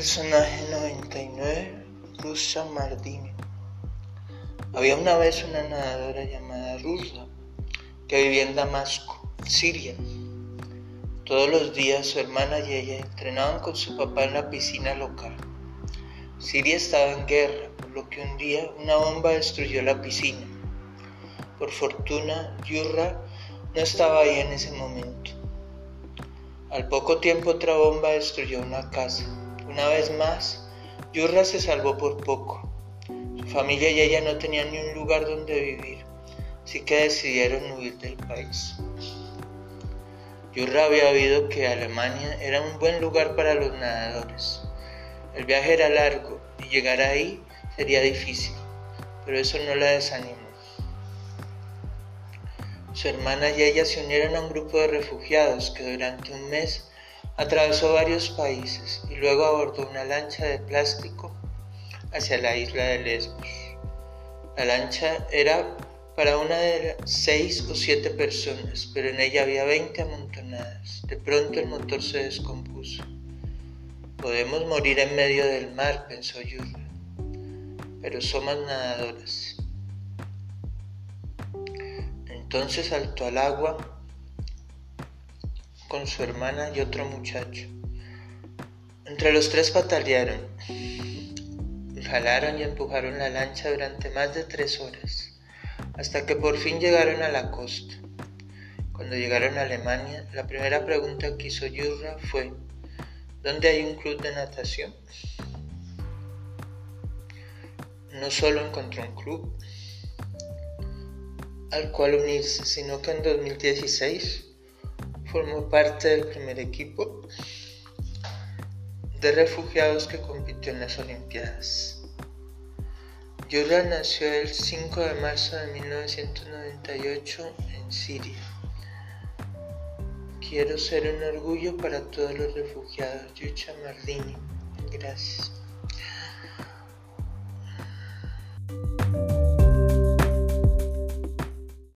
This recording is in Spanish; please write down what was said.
Personaje 99, Rusa Mardini. Había una vez una nadadora llamada Rusa que vivía en Damasco, Siria. Todos los días su hermana y ella entrenaban con su papá en la piscina local. Siria estaba en guerra, por lo que un día una bomba destruyó la piscina. Por fortuna, Yurra no estaba ahí en ese momento. Al poco tiempo otra bomba destruyó una casa. Una vez más, Yurra se salvó por poco. Su familia y ella no tenían ni un lugar donde vivir, así que decidieron huir del país. Yurra había oído que Alemania era un buen lugar para los nadadores. El viaje era largo y llegar ahí sería difícil, pero eso no la desanimó. Su hermana y ella se unieron a un grupo de refugiados que durante un mes Atravesó varios países y luego abordó una lancha de plástico hacia la isla de Lesbos. La lancha era para una de seis o siete personas, pero en ella había veinte amontonadas. De pronto el motor se descompuso. Podemos morir en medio del mar, pensó Yurra, pero somos nadadoras. Entonces saltó al agua con su hermana y otro muchacho. Entre los tres patalearon, jalaron y empujaron la lancha durante más de tres horas, hasta que por fin llegaron a la costa. Cuando llegaron a Alemania, la primera pregunta que hizo Yurra fue, ¿dónde hay un club de natación? No solo encontró un club al cual unirse, sino que en 2016 Formó parte del primer equipo de refugiados que compitió en las Olimpiadas. Yura nació el 5 de marzo de 1998 en Siria. Quiero ser un orgullo para todos los refugiados. Yucha Mardini. Gracias.